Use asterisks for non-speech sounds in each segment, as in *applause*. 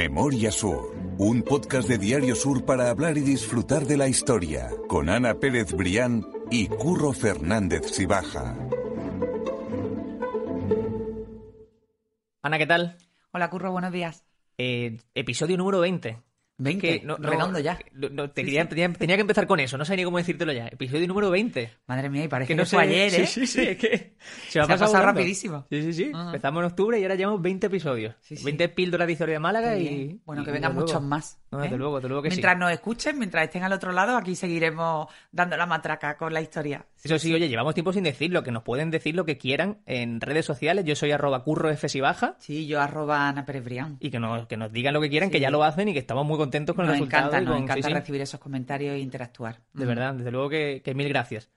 Memoria Sur, un podcast de Diario Sur para hablar y disfrutar de la historia, con Ana Pérez Brián y Curro Fernández Sibaja. Ana, ¿qué tal? Hola, Curro, buenos días. Eh, episodio número 20. 20, Que no- no- ya. no- te quería- tenía, tenía que empezar con eso, no sé ni cómo decírtelo ya. Episodio número 20. Madre mía, y parece Que que, no fue sé- ayer, ¿eh? Sí, sí, sí, es que se ha Se ha pasado, volando. rapidísimo. Sí, sí, sí. Ajá. Empezamos en octubre y ahora llevamos 20 episodios. Sí, sí. 20 píldoras de historia de Málaga y... Bueno, que y vengan desde luego. muchos más. No, desde ¿eh? luego, desde luego que sí. mientras nos escuchen, mientras estén al otro lado, aquí seguiremos dando la matraca con la historia. Eso sí, oye, llevamos tiempo sin decirlo, que nos pueden decir lo que quieran en redes sociales. Yo soy arroba curro baja Sí, yo arroba Ana Pérez Brián. y que nos, que nos digan lo que quieran, Sí. que ya lo hacen y que estamos muy contentos con Nos el resultado. encanta, y nos con- encanta recibir esos comentarios e interactuar. De Mm. verdad, desde luego que, que mil gracias.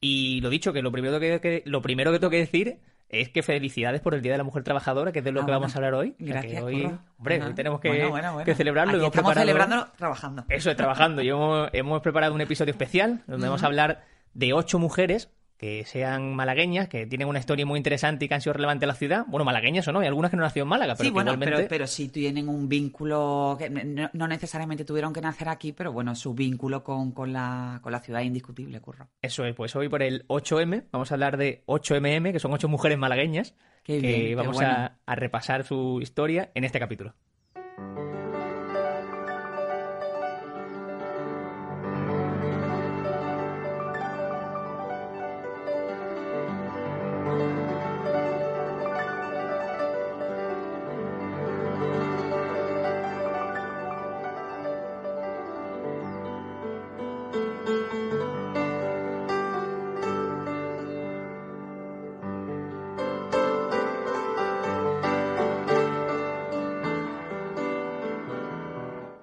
Y lo dicho, que lo primero que, que- lo primero que tengo que decir es que felicidades por el Día de la Mujer Trabajadora, que es de lo Ah, que vamos a hablar hoy. O sea, que Gracias, hoy, hombre, hoy tenemos que, Bueno, bueno, bueno. que celebrarlo. Aquí hemos estamos preparado- celebrándolo trabajando. Eso es, trabajando. Y hemos, hemos preparado un episodio especial donde vamos a hablar de ocho mujeres que sean malagueñas, que tienen una historia muy interesante y que han sido relevantes a la ciudad. Bueno, malagueñas o no, hay algunas que no nacido en Málaga, pero sí, que bueno, igualmente... pero, pero sí tienen un vínculo, que no, no necesariamente tuvieron que nacer aquí, pero bueno, su vínculo con, con, la, con la ciudad es indiscutible, Curro. Eso es, pues hoy por el 8M vamos a hablar de 8MM, que son ocho mujeres malagueñas, Qué que bien, vamos bueno. a, a repasar su historia en este capítulo.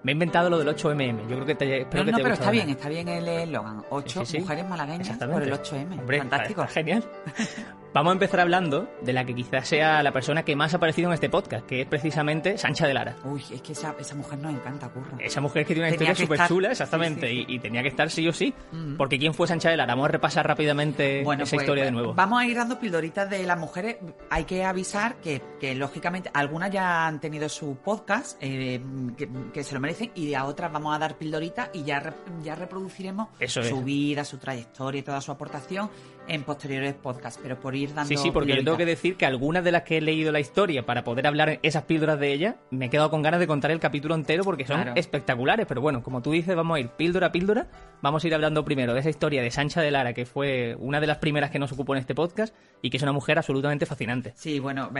Me he inventado lo del 8MM. Yo creo que te, espero No, que no, te pero está bien, está bien el eslogan. Ocho Sí, sí, sí. mujeres malagueñas por el 8M. Hombre, Fantástico. está genial. *laughs* Vamos a empezar hablando de la que quizás sea la persona que más ha aparecido en este podcast, que es precisamente Sancha de Lara. Uy, es que esa, esa mujer nos encanta, curro. Esa mujer que tiene una Tenía historia súper chula, exactamente, Sí, sí, sí. Y, y tenía que estar sí o sí. Porque ¿quién fue Sancha de Lara? Vamos a repasar rápidamente esa pues, historia de nuevo. Vamos a ir dando pildoritas de las mujeres. Hay que avisar que, que, lógicamente, algunas ya han tenido su podcast, eh, que, que se lo merecen, y a otras vamos a dar pildoritas y ya, ya reproduciremos Eso su es. vida, su trayectoria y toda su aportación en posteriores podcasts. Pero por ir dando. Sí, sí, porque yo tengo que decir que algunas de las que he leído la historia para poder hablar esas píldoras de ella, me he quedado con ganas de contar el capítulo entero porque son Claro. espectaculares. Pero bueno, como tú dices, vamos a ir píldora a píldora. Vamos a ir hablando primero de esa historia de Sancha de Lara, que fue una de las primeras que nos ocupó en este podcast y que es una mujer absolutamente fascinante. Sí, bueno,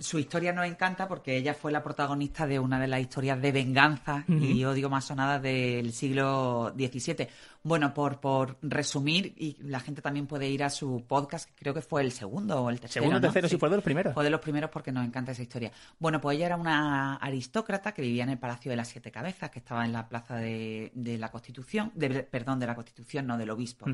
su historia nos encanta porque ella fue la protagonista de una de las historias de venganza y odio más sonadas del siglo XVII. Bueno, por, por resumir, y la gente también puede ir a su podcast, que creo que fue el segundo o el tercero. Segundo, ¿no? tercero, sí, fue de los primeros. Fue de los primeros porque nos encanta esa historia. Bueno, pues ella era una aristócrata que vivía en el Palacio de las Siete Cabezas, que estaba en la plaza de, de la Constitución, de- perdón, de la Constitución, no del Obispo.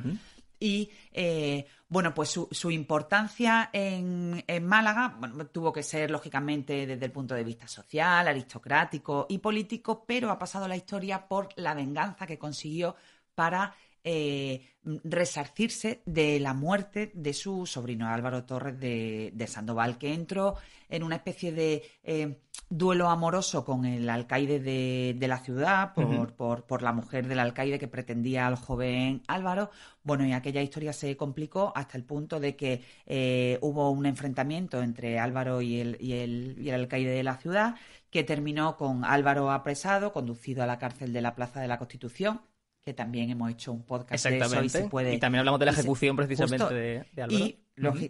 Y eh, bueno, pues su, su importancia en, en Málaga bueno, tuvo que ser, lógicamente, desde el punto de vista social, aristocrático y político, pero ha pasado la historia por la venganza que consiguió para eh, resarcirse de la muerte de su sobrino Álvaro Torres de, de Sandoval, que entró en una especie de eh, duelo amoroso con el alcaide de, de la ciudad por, por, por la mujer del alcaide que pretendía al joven Álvaro. Bueno, y aquella historia se complicó hasta el punto de que eh, hubo un enfrentamiento entre Álvaro y el, y, el, y el alcaide de la ciudad que terminó con Álvaro apresado, conducido a la cárcel de la Plaza de la Constitución, que también hemos hecho un podcast de eso y se puede... Y también hablamos de la se- ejecución precisamente justo. de, de Álvaro.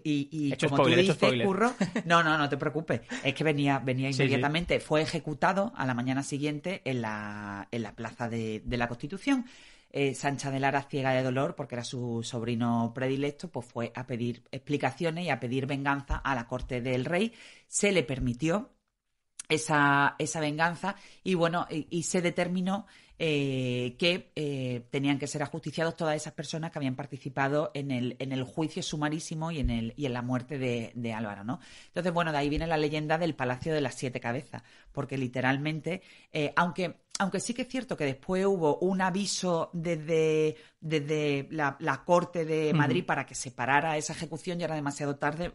Y, como spoiler, tú dices. Curro, *laughs* no, no, no te preocupes. Es que venía, venía Sí, sí. inmediatamente, fue ejecutado a la mañana siguiente en la, en la plaza de, de la Constitución. Eh, Sancha de Lara, ciega de dolor, porque era su sobrino predilecto, pues fue a pedir explicaciones y a pedir venganza a la corte del rey. Se le permitió esa, esa venganza y bueno, y, y se determinó eh, que eh, tenían que ser ajusticiados todas esas personas que habían participado en el, en el juicio sumarísimo y en, el, y en la muerte de, de Álvaro, ¿no? Entonces, bueno, de ahí viene la leyenda del Palacio de las Siete Cabezas, porque literalmente, eh, aunque, aunque sí que es cierto que después hubo un aviso desde, desde la, la Corte de. Madrid para que se parara esa ejecución, ya era demasiado tarde,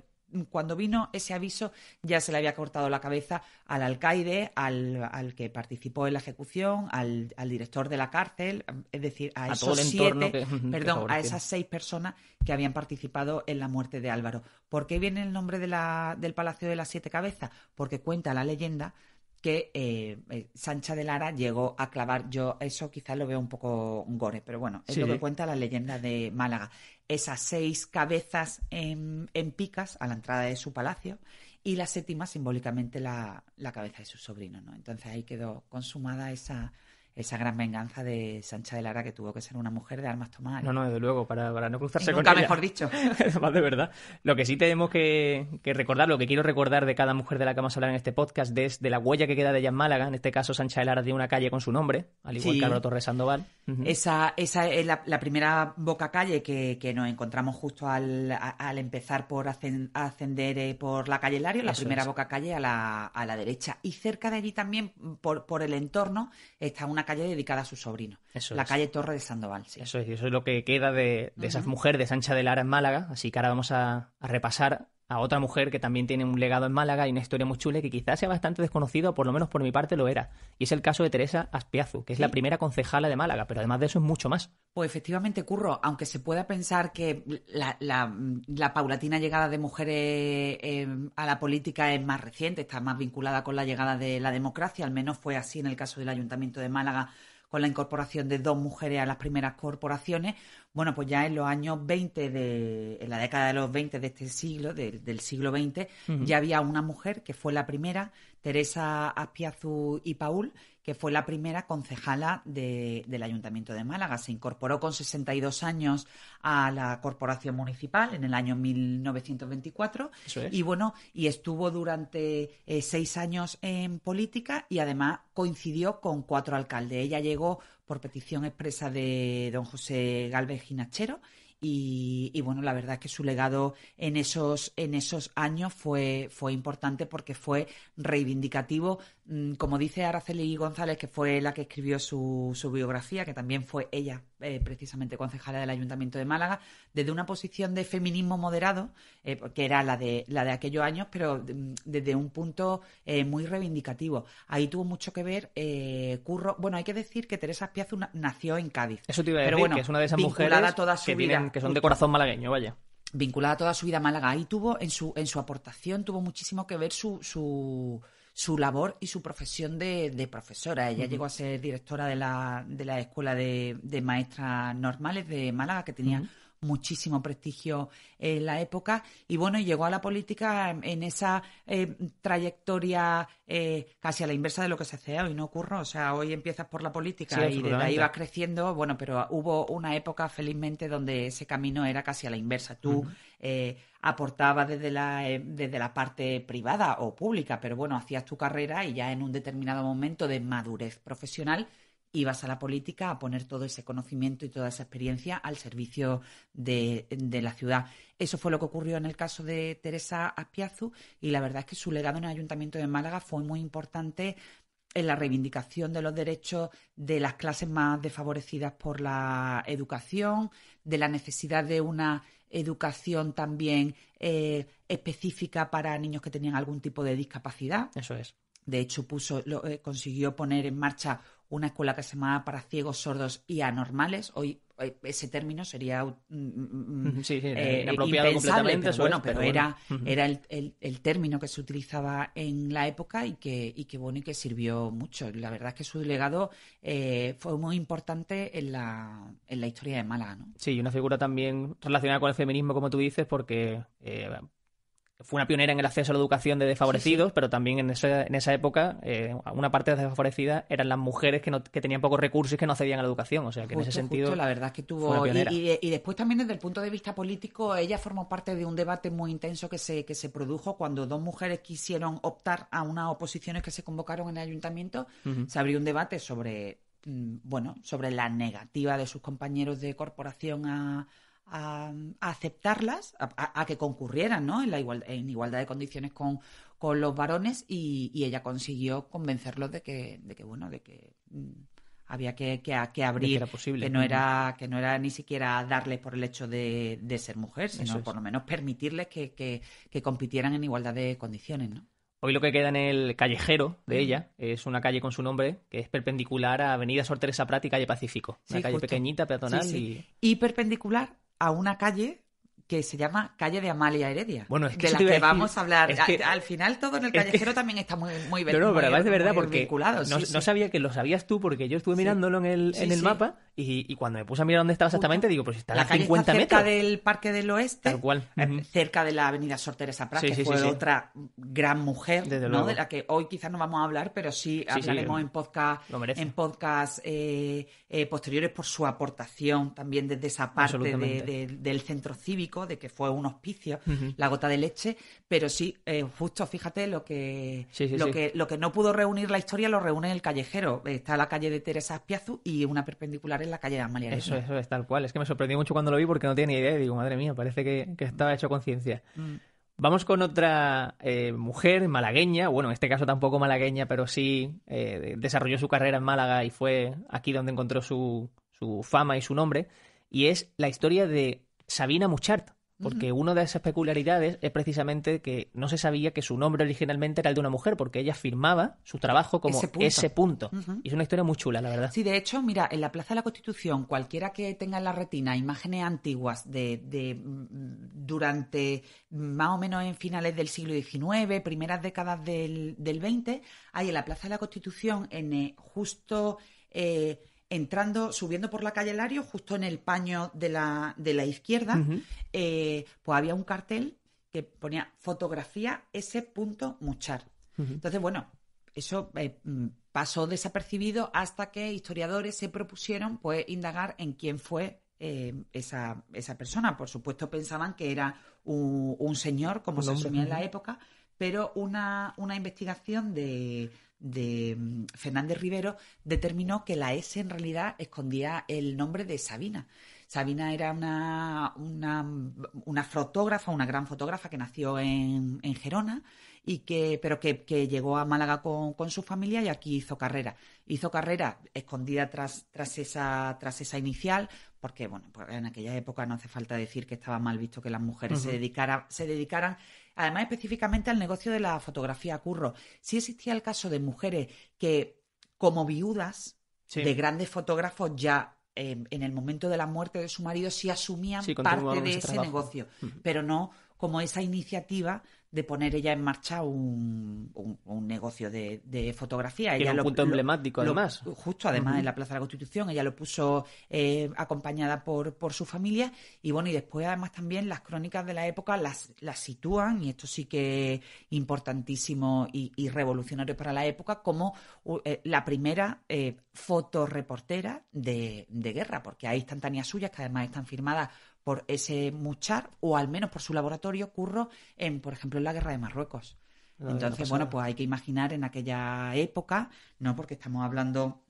cuando vino ese aviso ya se le había cortado la cabeza al alcaide, al, que participó en la ejecución, al, director de la cárcel, es decir, a, esos siete, *laughs* perdón, a esas seis personas que habían participado en la muerte de Álvaro. ¿Por qué viene el nombre de la, del Palacio de las Siete Cabezas? Porque cuenta la leyenda que eh, eh, Sancha de Lara llegó a clavar, yo eso quizás lo veo un poco gore, pero bueno, es lo que cuenta la leyenda de Málaga. Esas seis cabezas en, en, picas a la entrada de su palacio y la séptima simbólicamente la, la cabeza de su sobrino, ¿no? Entonces ahí quedó consumada esa, esa gran venganza de Sancha de Lara que tuvo que ser una mujer de armas tomadas. No, no, desde luego, para, para no cruzarse con ella. mejor dicho. *laughs* Más de verdad. Lo que sí tenemos que, recordar, lo que quiero recordar de cada mujer de la que vamos a hablar en este podcast, es de la huella que queda de ella en Málaga. En este caso, Sancha de Lara tiene una calle con su nombre, al igual que Álvaro Torres Sandoval. Esa, esa es la, primera boca calle que, que nos encontramos justo al, al empezar por ascender eh, por la calle Lario, la primera boca calle a la, a la derecha. Y cerca de allí también, por, por el entorno, está una calle dedicada a su sobrino. la calle Torre de Sandoval. Eso es, eso es lo que queda de, de esa mujer de Sancha de Lara en Málaga. Así que ahora vamos a, repasar a otra mujer que también tiene un legado en Málaga y una historia muy chula que quizás sea bastante desconocido, o por lo menos por mi parte lo era. Y es el caso de Teresa Aspiazu, que es la primera concejala de Málaga, pero además de eso es mucho más. Pues efectivamente, Curro, aunque se pueda pensar que la, paulatina llegada de mujeres eh, a la política es más reciente, está más vinculada con la llegada de la democracia, al menos fue así en el caso del Ayuntamiento de Málaga con la incorporación de dos mujeres a las primeras corporaciones, bueno, pues ya en los años 20, de, en la década de los 20 de este siglo, del siglo XX, ya había una mujer que fue la primera, Teresa Aspiazu y Paul, que fue la primera concejala del Ayuntamiento de Málaga. Se incorporó con 62 años a la corporación municipal en el año 1924 y bueno, y estuvo durante eh, seis años en política y además coincidió con cuatro alcaldes. Ella llegó por petición expresa de don José Galvez Ginachero y, bueno, la verdad es que su legado en esos, en esos años fue, fue importante porque fue reivindicativo. Mm, como dice Araceli González, que fue la que escribió su, su biografía, que también fue ella eh, precisamente concejala del Ayuntamiento de Málaga, desde una posición de feminismo moderado, eh, que era la de, la de aquellos años, pero mm, desde un punto eh, muy reivindicativo. Ahí tuvo mucho que ver Curro. Bueno, hay que decir que Teresa Aspiazu nació en Cádiz. Eso te iba a decir, pero que es una de esas mujeres toda su que, vida, que son de corazón malagueño, vaya vinculada toda su vida a Málaga. Ahí tuvo, en su, en su aportación, tuvo muchísimo que ver su, su labor y su profesión de, profesora. Ella llegó a ser directora de la, de la Escuela de, Maestras Normales de Málaga, que tenía muchísimo prestigio en la época y bueno, llegó a la política en esa eh, trayectoria eh, casi a la inversa de lo que se hace hoy, ¿no ocurre? O sea, hoy empiezas por la política y de ahí vas creciendo, bueno, pero hubo una época felizmente donde ese camino era casi a la inversa. Tú eh, aportabas desde la, desde la parte privada o pública, pero bueno, hacías tu carrera y ya en un determinado momento de madurez profesional ibas a la política a poner todo ese conocimiento y toda esa experiencia al servicio de, la ciudad. Eso fue lo que ocurrió en el caso de Teresa Aspiazu y la verdad es que su legado en el Ayuntamiento de Málaga fue muy importante en la reivindicación de los derechos de las clases más desfavorecidas por la educación, de la necesidad de una educación también eh, específica para niños que tenían algún tipo de discapacidad. Eso es. De hecho, puso, eh, consiguió poner en marcha una escuela que se llamaba para ciegos, sordos y anormales. Hoy ese término sería mm, mm, mm, *laughs* sí, sí, eh, inapropiado completamente. Pero bueno, pero, era, era el, el, término que se utilizaba en la época y que, y que bueno y que sirvió mucho. La verdad es que su legado eh, fue muy importante en la, en la historia de Málaga. ¿no? Sí, y una figura también relacionada con el feminismo, como tú dices, porque fue una pionera en el acceso a la educación de desfavorecidos, pero también en esa, en esa época eh, una parte de desfavorecida eran las mujeres que, no, que tenían pocos recursos y que no accedían a la educación. O sea, que en ese sentido. la verdad es que tuvo. Y, y, después también desde el punto de vista político, ella formó parte de un debate muy intenso que se, que se produjo cuando dos mujeres quisieron optar a unas oposiciones que se convocaron en el ayuntamiento. Se abrió un debate sobre, mm, bueno, sobre la negativa de sus compañeros de corporación a a, aceptarlas, a, que concurrieran ¿no? en, la igual, en igualdad de condiciones con, con los varones y, ella consiguió convencerlos de que, de que bueno, de que mm, había que, que, abrir, que, no era, que no era ni siquiera darles por el hecho de, ser mujer, sino por lo menos permitirles que, que, compitieran en igualdad de condiciones, ¿no? Hoy lo que queda en el callejero de ella es una calle con su nombre que es perpendicular a Avenida Sor Teresa Prat y Calle Pacífico. Una calle pequeñita, peatonal y... Y perpendicular a una calle que se llama Calle de Amalia Heredia. Bueno, es que de la que vamos a hablar. al, final todo en el callejero también está muy muy No, no, pero es de verdad porque no, sabía que lo sabías tú porque yo estuve mirándolo en el, en el mapa y, cuando me puse a mirar dónde estaba exactamente digo, pues está la a 50 está cerca del Parque del Oeste. Tal cual. Eh, cerca de la Avenida Sor Teresa Prat, que fue otra gran mujer, ¿no? De la que hoy quizás no vamos a hablar, pero sí, hablaremos en podcast en podcast eh, eh, posteriores por su aportación también desde esa parte del centro cívico, de que fue unos la gota de leche, pero sí, eh, justo fíjate lo que, lo que lo que no pudo reunir la historia lo reúne el callejero. Está la calle de Teresa Aspiazu y una perpendicular en la calle de Amalia. Eso, eso es tal cual. Es que me sorprendió mucho cuando lo vi porque no tenía ni idea y digo, madre mía, parece que, estaba hecho conciencia. Mm. Vamos con otra eh, mujer malagueña, bueno, en este caso tampoco malagueña, pero sí eh, desarrolló su carrera en Málaga y fue aquí donde encontró su, su fama y su nombre, y es la historia de Sabina Muchart. Porque una de esas peculiaridades es precisamente que no se sabía que su nombre originalmente era el de una mujer, porque ella firmaba su trabajo como ese punto. Y es una historia muy chula, la verdad. Sí, de hecho, mira, en la Plaza de la Constitución, cualquiera que tenga en la retina imágenes antiguas de, de mm, durante más o menos en finales del siglo XIX, primeras décadas del, del XX, hay en la Plaza de la Constitución, en eh, justo... Eh, entrando, subiendo por la calle Lario, justo en el paño de la, de la izquierda, eh, pues había un cartel que ponía fotografía S. Muchar. Entonces, bueno, eso eh, mm, pasó desapercibido hasta que historiadores se propusieron pues indagar en quién fue eh, esa, esa, persona. Por supuesto, pensaban que era un, señor, como se asumía en la época, pero una, una investigación de, de mm, Fernández Rivero determinó que la S en realidad escondía el nombre de Sabina. Sabina era una, una, fotógrafa, una gran fotógrafa que nació en, en Gerona, y que, pero que, llegó a Málaga con, con, su familia y aquí hizo carrera. Hizo carrera escondida tras, tras, esa, tras esa inicial, porque bueno, pues en aquella época no hace falta decir que estaba mal visto que las mujeres se, dedicara, se dedicaran además específicamente al negocio de la fotografía curro. Sí existía el caso de mujeres que, como viudas de grandes fotógrafos, ya em, en el momento de la muerte de su marido sí asumían parte de ese, negocio, pero no como esa iniciativa de poner ella en marcha un, un, negocio de, de fotografía. Era un punto emblemático, además. Justo, además, en la Plaza de la Constitución. Ella lo puso eh, acompañada por, por su familia. Y bueno, y después, además, también las crónicas de la época las, las sitúan, y esto sí que es importantísimo y, revolucionario para la época, como eh, la primera eh, fotoreportera de, de guerra, porque hay instantáneas suyas que además están firmadas por ese Muchar o al menos por su laboratorio curro en, por ejemplo, en la guerra de Marruecos. Entonces, bueno, pues hay que imaginar en aquella época, ¿no? Porque estamos hablando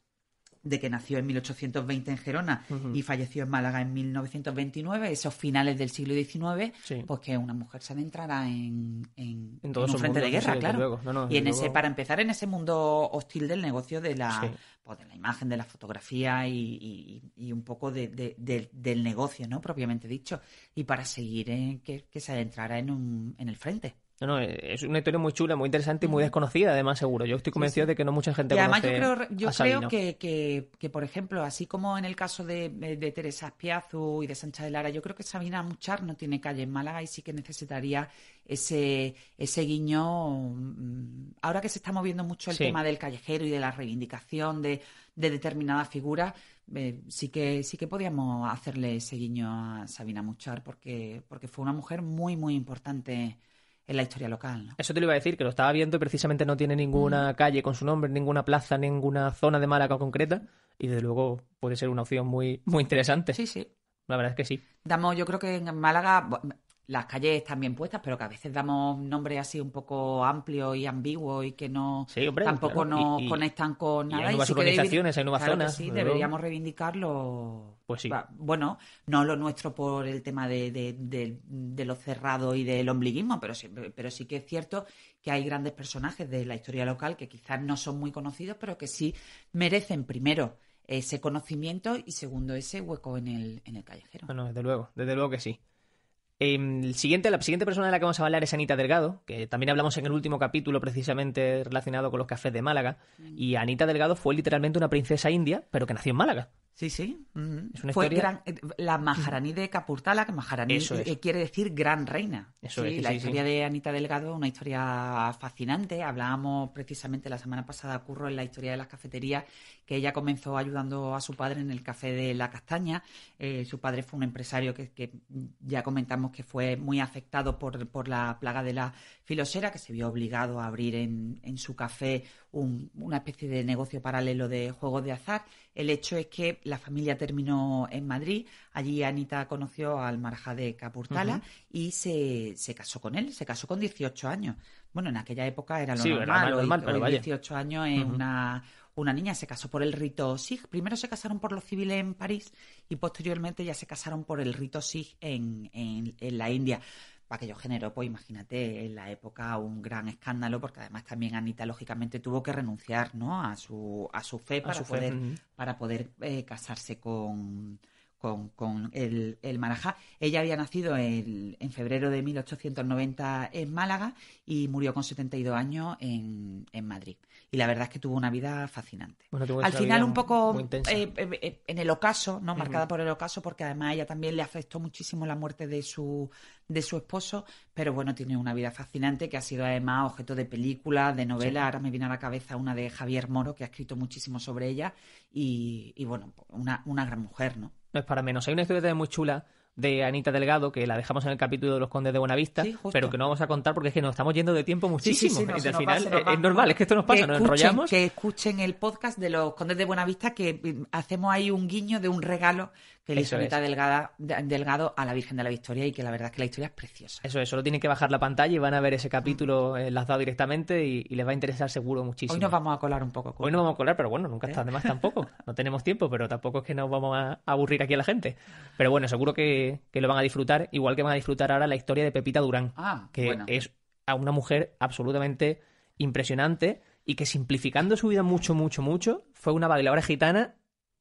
de que nació en 1820 en Gerona y falleció en Málaga en 1929, esos finales del siglo XIX, pues que una mujer se adentrará en, en, un frente de guerra, claro. y en ese, para empezar en ese mundo hostil del negocio de la, pues, de la imagen, de la fotografía y, un poco de, del negocio, ¿no? Propiamente dicho. Y para seguir en que, que se adentrara en, un, en el frente. No, no, es una historia muy chula, muy interesante y muy desconocida, además, seguro. Yo estoy convencido de que no mucha gente y además yo creo, yo creo que, que, por ejemplo, así como en el caso de, de Teresa Espiazu y de Sancha de Lara, yo creo que Sabina Muchar no tiene calle en Málaga y sí que necesitaría ese, ese guiño. Mm, ahora que se está moviendo mucho el tema del callejero y de la reivindicación de, de determinadas figuras, eh, sí que sí que podíamos hacerle ese guiño a Sabina Muchar porque, porque fue una mujer muy, muy importante en la historia local. Eso te lo iba a decir, que lo estaba viendo y precisamente no tiene ninguna mm. calle con su nombre, ninguna plaza, ninguna zona de Málaga concreta y desde luego puede ser una opción muy, muy interesante. Sí, sí. La verdad es que sí. Damos, yo creo que en Málaga, las calles están bien puestas, pero que a veces damos nombres así un poco amplios y ambiguos y que no tampoco nos conectan con nada. hay nuevas hay nuevas zonas. sí, deberíamos reivindicarlo. Pues sí. Bueno, no lo nuestro por el tema de, de, lo cerrado y del ombliguismo, pero sí, pero sí que es cierto que hay grandes personajes de la historia local que quizás no son muy conocidos, pero que sí merecen primero ese conocimiento y segundo, ese hueco en el, en el callejero. Bueno, desde luego, desde luego que sí. Em, el siguiente, la siguiente persona de la que vamos a hablar es Anita Delgado, que también hablamos en el último capítulo precisamente relacionado con los cafés de Málaga. Y Anita Delgado fue literalmente una princesa india, pero que nació en Málaga. Sí, sí. Es una Fue historia- gran- eh, la Maharani de Capurtala, que Maharani Eso es. eh, quiere decir gran reina. Eso sí, es, la sí, historia sí. de Anita Delgado, una historia fascinante. Hablábamos precisamente la semana pasada, Curro, en la historia de las cafeterías, que ella comenzó ayudando a su padre en el café de La Castaña. Eh, su padre fue un empresario que, que ya comentamos que fue muy afectado por, por la plaga de la filosera, que se vio obligado a abrir en, en su café un- una especie de negocio paralelo de juegos de azar. El hecho es que la familia terminó en Madrid. Allí Anita conoció al Marajá de Capurtala y se, se casó con él. Se casó con 18 años. Bueno, en aquella época era lo Sí, era normal. más hoy- pero hoy vaya. 18 años es una, una niña. Se casó por el rito Sikh. Primero se casaron por los civiles en París y posteriormente ya se casaron por el rito en, en, en la India. Aquello generó, pues imagínate, en la época un gran escándalo, porque además también Anita, lógicamente, tuvo que renunciar ¿no? a, su, a su fe A para su fe, poder, para poder eh, casarse con, con, con el, el Marajá. Ella había nacido en, en febrero de 1890 en Málaga y murió con 72 años en, en Madrid. Y la verdad es que tuvo una vida fascinante. Bueno, tuvo Al final un poco eh, eh, eh, en el ocaso, ¿no? Marcada por el ocaso, porque además a ella también le afectó muchísimo la muerte de su, de su esposo, pero bueno, tiene una vida fascinante que ha sido además objeto de películas, de novelas. Ahora me viene a la cabeza una de Javier Moro, que ha escrito muchísimo sobre ella, y, y bueno, una, una gran mujer, ¿no? No es para menos. Hay una historia muy chula de Anita Delgado que la dejamos en el capítulo de los Condes de Buenavista, Sí, pero que no vamos a contar porque es que nos estamos yendo de tiempo muchísimo. no, y se al final es, es normal, es que esto nos pasa, que nos escuchen, enrollamos. Que escuchen el podcast de los Condes de Buenavista, que mm, hacemos ahí un guiño de un regalo que le hizo Anita. Delgada, de- Delgado a la Virgen de la Victoria y que la verdad es que la historia es preciosa. Eso es, solo tienen que bajar la pantalla y van a ver ese capítulo enlazado directamente y, y les va a interesar seguro muchísimo. Hoy nos vamos a colar un poco. Hoy no vamos a colar, pero bueno, nunca ¿Eh? está de más tampoco. No tenemos tiempo, pero tampoco es que nos vamos a aburrir aquí a la gente. Pero bueno, seguro que, que lo van a disfrutar, igual que van a disfrutar ahora la historia de Pepita Durán, Ah, que bueno. es a una mujer absolutamente impresionante y que simplificando su vida mucho, mucho, mucho, fue una bailadora gitana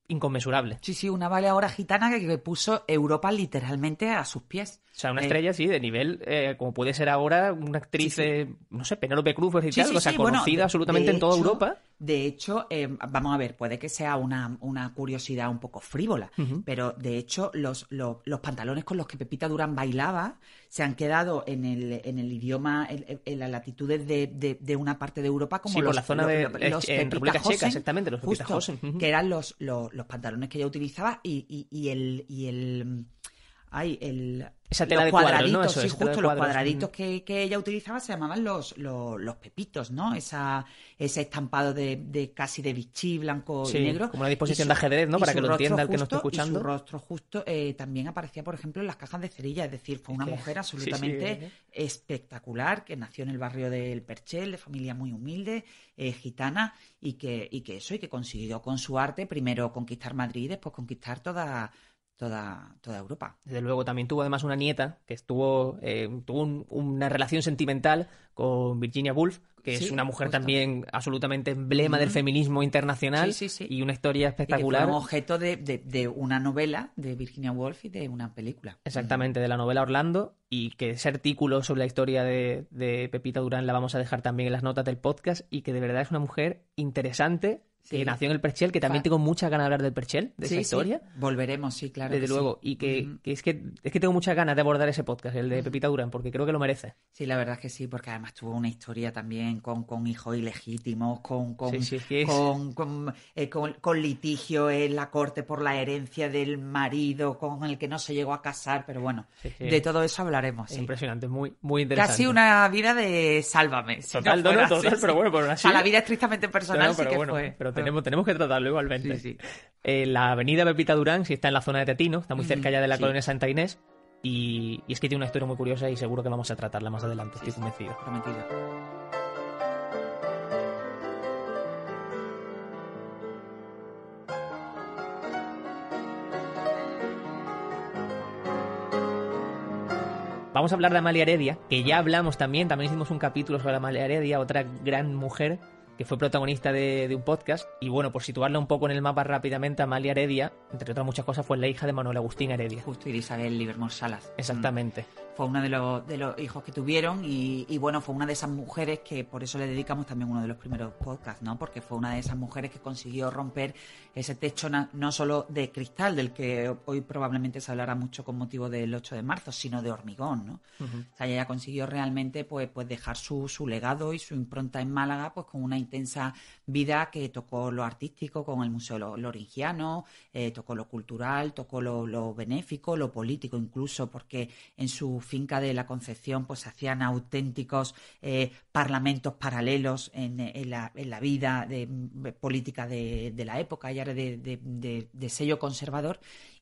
inconmensurable. Sí, sí, una bailadora gitana que, que puso Europa literalmente a sus pies. O sea, una estrella, sí, de nivel, eh, como puede ser ahora una actriz, Sí, sí. eh, no sé, Penélope Cruz, por decir Sí, o sea, bueno, conocida absolutamente en toda hecho- Europa. De hecho, eh, vamos a ver, puede que sea una, una curiosidad un poco frívola, pero de hecho los, los, los pantalones con los que Pepita Durán bailaba se han quedado en el, en el idioma, en, en las latitudes de, de- de una parte de Europa como por los, la zona los- de- los- en República Checa, Hosen, exactamente, los Pepita justo, que eran los, los, los pantalones que ella utilizaba y, y, y el... Y el Ay, el, Esa tela los de cuadros, ¿no? cuadraditos, Eso, sí, justo los cuadros, cuadraditos que, que ella utilizaba se llamaban los, los, los pepitos, ¿no? Esa, ese estampado de, de casi de bichí blanco Sí, y negro. como una disposición de ajedrez, ¿no? Para que lo entienda el que nos esté justo- escuchando. Y su rostro justo eh, también aparecía, por ejemplo, en las cajas de cerilla. Es decir, fue una que- mujer *laughs* sí, absolutamente eh. espectacular que nació en el barrio del Perchel, de familia muy humilde, eh, gitana, y que, y que eso, y que consiguió con su arte primero conquistar Madrid y después conquistar toda, toda, toda Europa. Desde luego, también tuvo además una nieta que estuvo, eh, tuvo un- una relación sentimental con Virginia Woolf, que es una mujer justo. también absolutamente emblema del feminismo internacional Sí, sí, sí. y una historia Y que espectacular. fueron objeto de, de- de una novela de Virginia Woolf y de una película. Exactamente, de la novela Orlando, y que ese artículo sobre la historia de, de Pepita Durán la vamos a dejar también en las notas del podcast, y que de verdad es una mujer interesante, que nació en el Perchel, que también tengo muchas ganas de hablar del Perchel, de esa sí. historia. Volveremos, sí, claro. Desde que luego, y que, es que es que tengo muchas ganas de abordar ese podcast, el de Pepita Durán, porque creo que lo merece. Sí, la verdad es que sí, porque además tuvo una historia también con, con hijos ilegítimos, con, con, eh, con- con litigio en la corte por la herencia del marido con el que no se llegó a casar, pero bueno, Sí, sí. de todo eso hablaremos. Es sí. impresionante, muy, muy interesante. Casi una vida de sálvame. si Total, no, total, pero bueno, pero así- sea, la vida estrictamente personal no, sí que bueno, fue. pero tenemos, tenemos que tratarlo igualmente. Sí, sí. Eh, la avenida Pepita Durán, si está en la zona de Tetino, está muy cerca ya de la sí. colonia Santa Inés, y, y es que tiene una historia muy curiosa y seguro que vamos a tratarla más adelante, estoy convencido. Prometido. Vamos a hablar de Amalia Heredia, que ya hablamos también, también hicimos un capítulo sobre Amalia Heredia, otra gran mujer que fue protagonista de, un podcast. Y bueno, por situarla un poco en el mapa rápidamente, Amalia Heredia, entre otras muchas cosas, fue la hija de Manuel Agustín Heredia. Justo, y de Isabel Livermore Salas. Exactamente. Mm. Fue uno de los, de los hijos que tuvieron y, y, bueno, fue una de esas mujeres que por eso le dedicamos también uno de los primeros podcasts, ¿no? Porque fue una de esas mujeres que consiguió romper ese techo no solo de cristal, del que hoy probablemente se hablará mucho con motivo del 8 de marzo, sino de hormigón, ¿no? O sea, ella consiguió realmente pues, pues dejar su, su legado y su impronta en Málaga pues con una intensa vida que tocó lo artístico con el Museo Loringiano, eh, tocó lo cultural, tocó lo, benéfico, lo político incluso, porque en su finca de la Concepción pues hacían auténticos eh, parlamentos paralelos en, la, en la, vida de, política de, de, la época, ya era de, sello conservador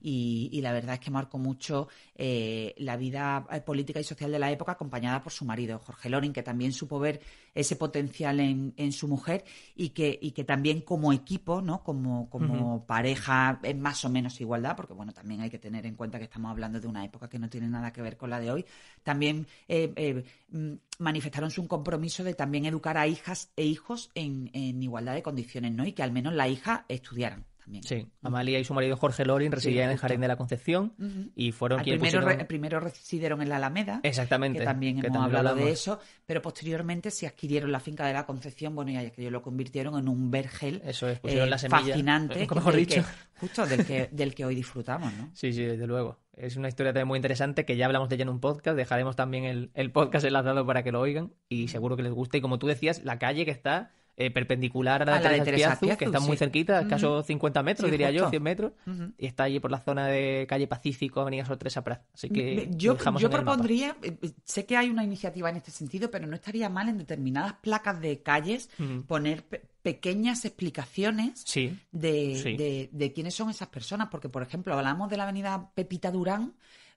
y, la verdad es que marcó mucho eh, la vida política y social de la época acompañada por su marido, Jorge Lorin, que también supo ver ese potencial en, en su mujer y que, y que también como equipo, ¿no? Como, como pareja en más o menos igualdad, porque bueno, también hay que tener en cuenta que estamos hablando de una época que no tiene nada que ver con la de hoy, también eh, eh, mm, manifestaron su compromiso de también educar a hijas e hijos en, en igualdad de condiciones, ¿no? Y que al menos la hija estudiaran. Sí, Amalia y su marido Jorge Lorin residían en el Jardín de la Concepción y fueron quienes primero, primero residieron en la Alameda. Exactamente. Que también hemos hablado de eso, pero posteriormente se adquirieron la finca de la Concepción, bueno, y ellos lo convirtieron en un vergel eso es, pusieron la semilla, fascinante. *laughs* Mejor dicho. justo del que, del que hoy disfrutamos, ¿no? Sí, sí, desde luego. Es una historia también muy interesante que ya hablamos de ella en un podcast. Dejaremos también el, el podcast enlazado para que lo oigan y seguro que les guste. Y como tú decías, la calle que está eh, perpendicular a la, de Teresa que está muy cerquita, uh 50 metros, diría yo, 100 metros, y está allí por la zona de calle Pacífico, Avenida Sorpresa Prat. Así que yo, yo propondría, eh, eh, sé que hay una iniciativa en este sentido, pero no estaría mal en determinadas placas de calles poner pequeñas explicaciones de, De, quiénes son esas personas, porque por ejemplo hablamos de la avenida Pepita Durán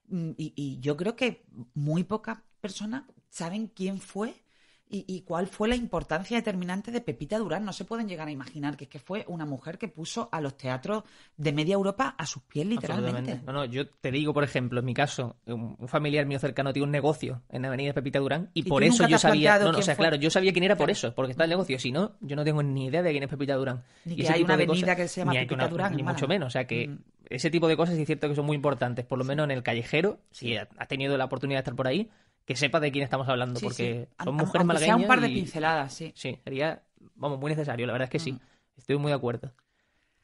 mm, y, y yo creo que muy pocas personas saben quién fue y, cuál fue la importancia determinante de Pepita Durán. No se pueden llegar a imaginar que es que fue una mujer que puso a los teatros de media Europa a sus pies, literalmente. No, no, yo te digo, por ejemplo, en mi caso, un, familiar mío cercano tiene un negocio en la avenida Pepita Durán y, por eso yo sabía. No, no, o sea, claro, yo sabía quién era por eso, porque está el negocio. Si no, yo no tengo ni idea de quién es Pepita Durán. Ni que hay una avenida que se llama Pepita Durán. Ni mucho menos. O sea, que ese tipo de cosas es cierto que son muy importantes, por lo menos en el callejero. Si has tenido la oportunidad de estar por ahí, que sepa de quién estamos hablando, porque son mujeres malagueñas. Sea un par de pinceladas, sí. Sí, sería, vamos, muy necesario, la verdad es que sí. Mm. Estoy muy de acuerdo.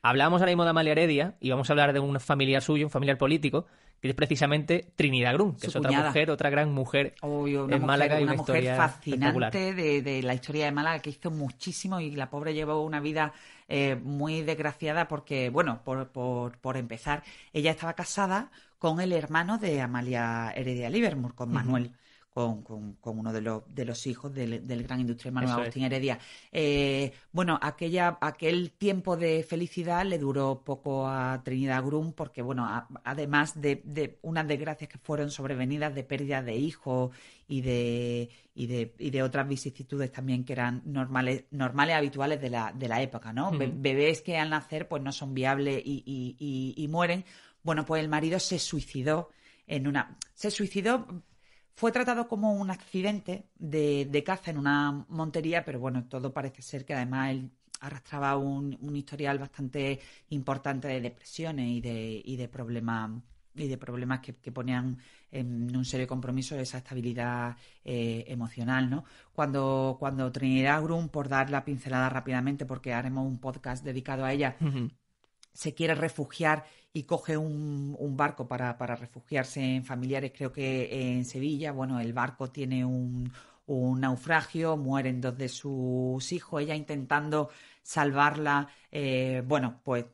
Hablamos ahora mismo de Amalia Heredia y vamos a hablar de un familiar suyo, un familiar político, que es precisamente Trinidad Grun, que es otra mujer, otra gran mujer en Málaga. y una, mujer fascinante de, la historia de Málaga que hizo muchísimo y la pobre llevó una vida eh, muy desgraciada porque, bueno, por, por, por, empezar, ella estaba casada con el hermano de Amalia Heredia Livermore, con Manuel con, uno de los, de los hijos del, gran industrial Manuel Agustín Heredia. Eh, bueno, aquella, aquel tiempo de felicidad le duró poco a Trinidad Grum porque, bueno, además de, unas desgracias que fueron sobrevenidas de pérdida de hijos y de, y de, y de otras vicisitudes también que eran normales, normales habituales de la, de la época, ¿no? Bebés que al nacer pues no son viables y, y, y mueren. Bueno, pues el marido se suicidó en una... Se suicidó fue tratado como un accidente de, caza en una montería, pero bueno, todo parece ser que además él arrastraba un, historial bastante importante de depresiones y de, y de problemas y de problemas que, ponían en un serio compromiso esa estabilidad eh, emocional, ¿no? Cuando, cuando Trinidad Grum, por dar la pincelada rápidamente, porque haremos un podcast dedicado a ella, se quiere refugiar y coge un, barco para, refugiarse en familiares, creo que en Sevilla. Bueno, el barco tiene un, naufragio, mueren dos de sus hijos, ella intentando salvarla, eh, bueno, pues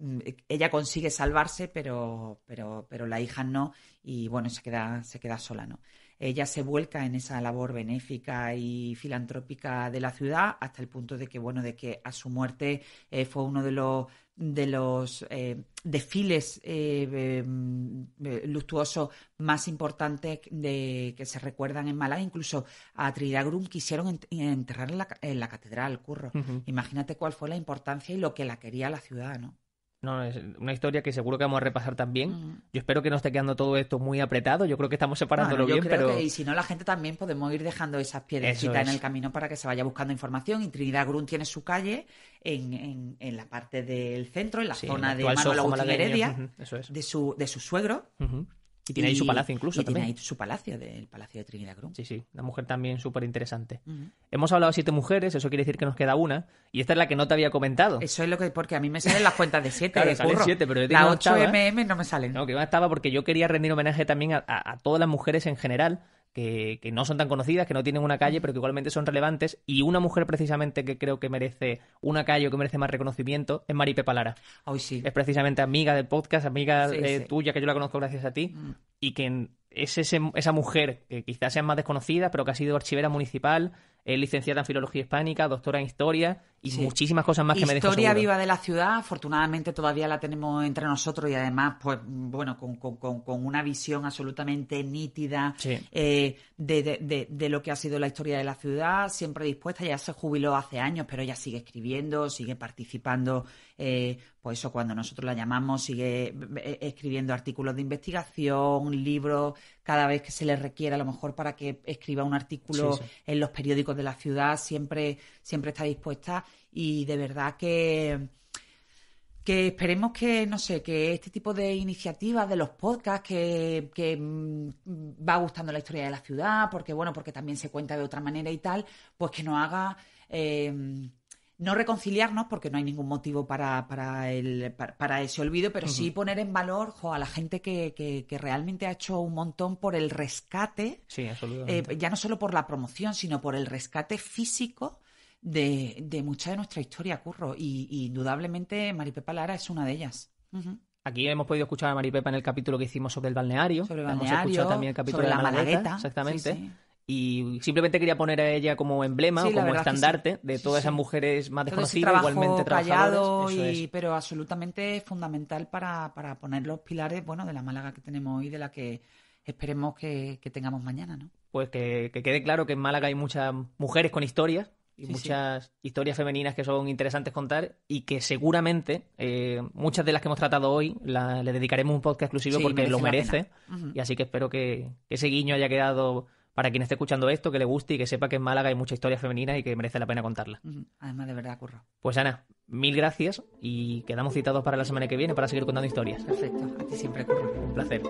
ella consigue salvarse, pero, pero, pero la hija no, y bueno, se queda, se queda sola, ¿no? Ella se vuelca en esa labor benéfica y filantrópica de la ciudad hasta el punto de que, bueno, de que a su muerte eh, fue uno de los de los eh, desfiles eh, eh, luctuosos más importantes de, que se recuerdan en Málaga. Incluso a Trinidad Grum quisieron enterrar en la, catedral, Curro. Imagínate cuál fue la importancia y lo que la quería la ciudad, ¿no? No, es una historia que seguro que vamos a repasar también. Mm. Yo espero que no esté quedando todo esto muy apretado. Yo creo que estamos separándolo Bueno, yo bien, creo pero que, y si no, la gente también podemos ir dejando esas piedrecitas en el camino para que se vaya buscando información. Y Trinidad Grun tiene su calle en, en- en la parte del centro, en la Sí, zona de Manuel. Heredia, Ujú, Eso es. de su, de su suegro. Y tiene ahí su palacio incluso y tiene también. ahí su palacio, del Palacio de Trinidad Grun. Sí, sí, una mujer también súper interesante. Hemos hablado de siete mujeres, eso quiere decir que nos queda una. Y esta es la que no te había comentado. Eso es lo que, porque a mí me salen las cuentas de 7. Claro, salen siete, pero una 8 octava. MM no me salen. No, que no estaba porque yo quería rendir homenaje también a, a- a todas las mujeres en general, que, que no son tan conocidas, que no tienen una calle, pero que igualmente son relevantes. Y una mujer precisamente que creo que merece una calle o que merece más reconocimiento es Mari Pepa Lara. Hoy sí. Es precisamente amiga del podcast, amiga Sí, eh, sí. tuya, que yo la conozco gracias a ti, Mm. Y que es ese- esa mujer que quizás sea más desconocida, pero que ha sido archivera municipal, es licenciada en Filología Hispánica, doctora en Historia y Sí. muchísimas cosas más que me Historia seguro. viva de la ciudad, afortunadamente todavía la tenemos entre nosotros y además, pues bueno, con, con- con- con una visión absolutamente nítida Sí. eh, de, de- de- de lo que ha sido la historia de la ciudad, siempre dispuesta, ya se jubiló hace años, pero ella sigue escribiendo, sigue participando, eh, pues eso, cuando nosotros la llamamos, sigue eh, escribiendo artículos de investigación, libros, cada vez que se le requiera, a lo mejor para que escriba un artículo Sí, sí. en los periódicos de la ciudad, siempre, siempre está dispuesta y de verdad que que esperemos que, no sé, que este tipo de iniciativas de los podcasts que, que, mm, va gustando la historia de la ciudad, porque bueno, porque también se cuenta de otra manera y tal, pues que nos haga eh, no reconciliarnos, porque no hay ningún motivo para, para, el, para, para ese olvido, pero sí poner en valor jo, a la gente que, que, que realmente ha hecho un montón por el rescate Sí, eh, ya no solo por la promoción, sino por el rescate físico de, de mucha de nuestra historia, Curro. Y, y indudablemente Maripepa Lara es una de ellas. Aquí hemos podido escuchar a Maripepa en el capítulo que hicimos sobre el balneario. Sobre el Hemos balneario, escuchado también el capítulo sobre de la Malagueta, Exactamente. sí, sí. Y simplemente quería poner a ella como emblema Sí, o como sí. estandarte de todas sí. esas mujeres más desconocidas, igualmente trabajadoras. Eso y, es. pero absolutamente fundamental para, para poner los pilares bueno, de la Málaga que tenemos hoy, de la que esperemos que, que tengamos mañana, ¿no? Pues que, que quede claro que en Málaga hay muchas mujeres con historias y muchas historias femeninas que son interesantes contar y que seguramente eh, muchas de las que hemos tratado hoy la- le dedicaremos un podcast exclusivo porque lo merece. Y así que espero que, que ese guiño haya quedado para quien esté escuchando esto, que le guste y que sepa que en Málaga hay mucha historia femenina y que merece la pena contarla. Además, de verdad, Curro. Pues Ana, mil gracias y quedamos citados para la semana que viene para seguir contando historias. Perfecto. A ti siempre, Curro. Un placer.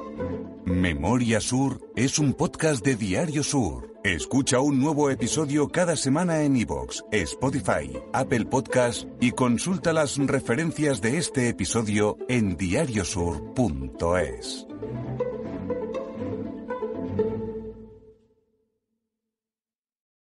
Memoria Sur es un podcast de Diario Sur. Escucha un nuevo episodio cada semana en iVoox, Spotify, Apple Podcast y consulta las referencias de este episodio en diariosur.es.